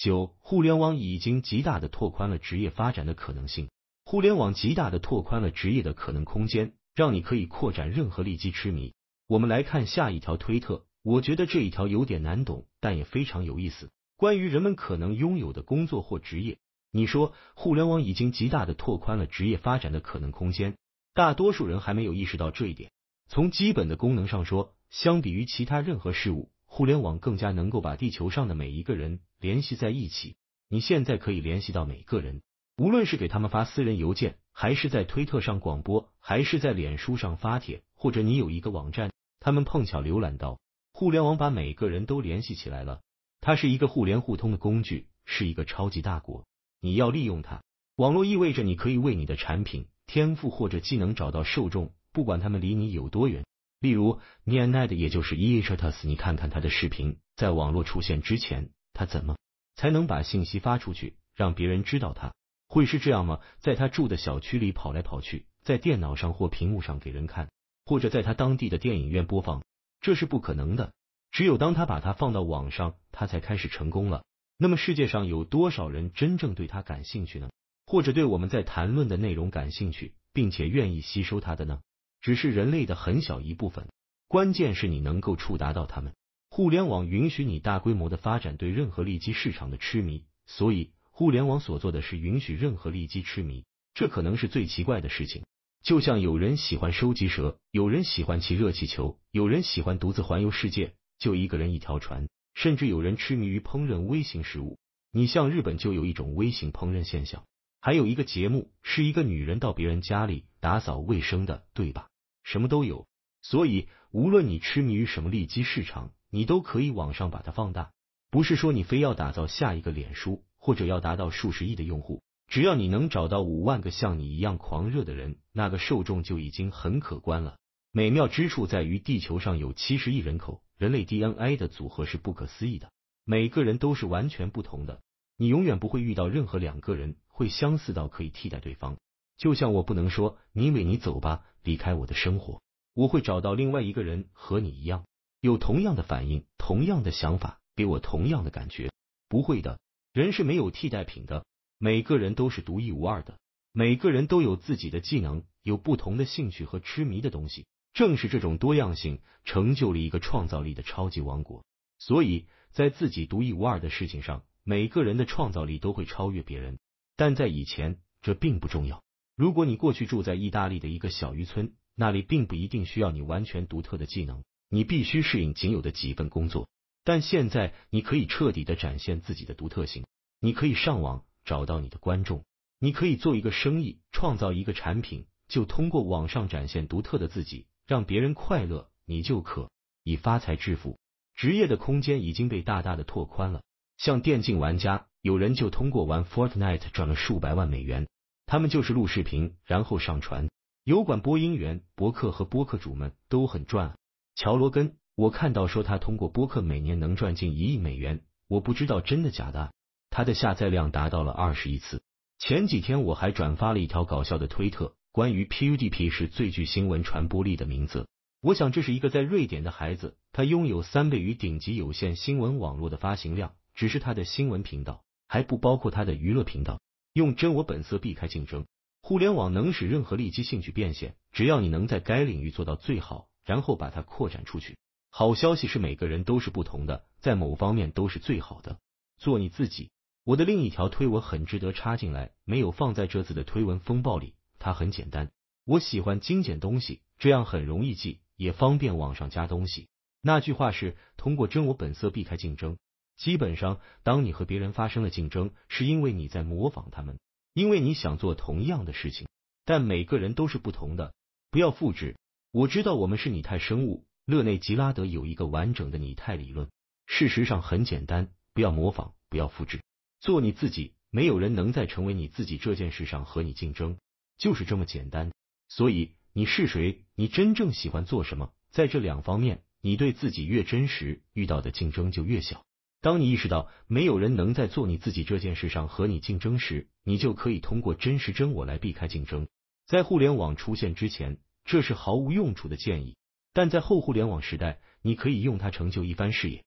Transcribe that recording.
九，互联网已经极大的拓宽了职业发展的可能性。互联网极大的拓宽了职业的可能空间，让你可以扩展任何利基痴迷。我们来看下一条推特，我觉得这一条有点难懂，但也非常有意思。关于人们可能拥有的工作或职业，你说互联网已经极大的拓宽了职业发展的可能空间，大多数人还没有意识到这一点。从基本的功能上说，相比于其他任何事物，互联网更加能够把地球上的每一个人联系在一起。你现在可以联系到每个人。无论是给他们发私人邮件，还是在推特上广播，还是在脸书上发帖，或者你有一个网站，他们碰巧浏览到，互联网把每个人都联系起来了。它是一个互联互通的工具，是一个超级大国。你要利用它。网络意味着你可以为你的产品、天赋或者技能找到受众，不管他们离你有多远。例如 n e n e t 也就是 e h a t 你看看他的视频，在网络出现之前，他怎么才能把信息发出去，让别人知道他？会是这样吗？在他住的小区里跑来跑去，在电脑上或屏幕上给人看，或者在他当地的电影院播放，这是不可能的。只有当他把它放到网上，他才开始成功了。那么世界上有多少人真正对他感兴趣呢？或者对我们在谈论的内容感兴趣，并且愿意吸收他的呢？只是人类的很小一部分。关键是你能够触达到他们。互联网允许你大规模的发展对任何利基市场的痴迷，所以。互联网所做的是允许任何利基痴迷，这可能是最奇怪的事情。就像有人喜欢收集蛇，有人喜欢骑热气球，有人喜欢独自环游世界，就一个人一条船，甚至有人痴迷于烹饪微型食物。你像日本就有一种微型烹饪现象，还有一个节目是一个女人到别人家里打扫卫生的，对吧？什么都有。所以无论你痴迷于什么利基市场，你都可以往上把它放大。不是说你非要打造下一个脸书。或者要达到数十亿的用户，只要你能找到五万个像你一样狂热的人，那个受众就已经很可观了。美妙之处在于，地球上有七十亿人口，人类 DNA 的组合是不可思议的，每个人都是完全不同的。你永远不会遇到任何两个人会相似到可以替代对方。就像我不能说你美，你走吧，离开我的生活，我会找到另外一个人和你一样，有同样的反应，同样的想法，给我同样的感觉，不会的。人是没有替代品的，每个人都是独一无二的，每个人都有自己的技能，有不同的兴趣和痴迷的东西。正是这种多样性，成就了一个创造力的超级王国。所以在自己独一无二的事情上，每个人的创造力都会超越别人。但在以前，这并不重要。如果你过去住在意大利的一个小渔村，那里并不一定需要你完全独特的技能，你必须适应仅有的几份工作。但现在你可以彻底的展现自己的独特性，你可以上网找到你的观众，你可以做一个生意，创造一个产品，就通过网上展现独特的自己，让别人快乐，你就可以发财致富。职业的空间已经被大大的拓宽了。像电竞玩家，有人就通过玩 Fortnite 赚了数百万美元，他们就是录视频然后上传。油管播音员、博客和播客主们都很赚。乔罗根。我看到说他通过播客每年能赚近一亿美元，我不知道真的假的。他的下载量达到了二十亿次。前几天我还转发了一条搞笑的推特，关于 PUDP 是最具新闻传播力的名字。我想这是一个在瑞典的孩子，他拥有三倍于顶级有线新闻网络的发行量，只是他的新闻频道，还不包括他的娱乐频道。用真我本色避开竞争，互联网能使任何利基兴趣变现，只要你能在该领域做到最好，然后把它扩展出去。好消息是每个人都是不同的，在某方面都是最好的。做你自己。我的另一条推文很值得插进来，没有放在这次的推文风暴里。它很简单，我喜欢精简东西，这样很容易记，也方便往上加东西。那句话是通过真我本色避开竞争。基本上，当你和别人发生了竞争，是因为你在模仿他们，因为你想做同样的事情。但每个人都是不同的，不要复制。我知道我们是拟态生物。勒内吉拉德有一个完整的拟态理论，事实上很简单，不要模仿，不要复制，做你自己。没有人能在成为你自己这件事上和你竞争，就是这么简单。所以你是谁，你真正喜欢做什么，在这两方面，你对自己越真实，遇到的竞争就越小。当你意识到没有人能在做你自己这件事上和你竞争时，你就可以通过真实真我来避开竞争。在互联网出现之前，这是毫无用处的建议。但在后互联网时代，你可以用它成就一番事业。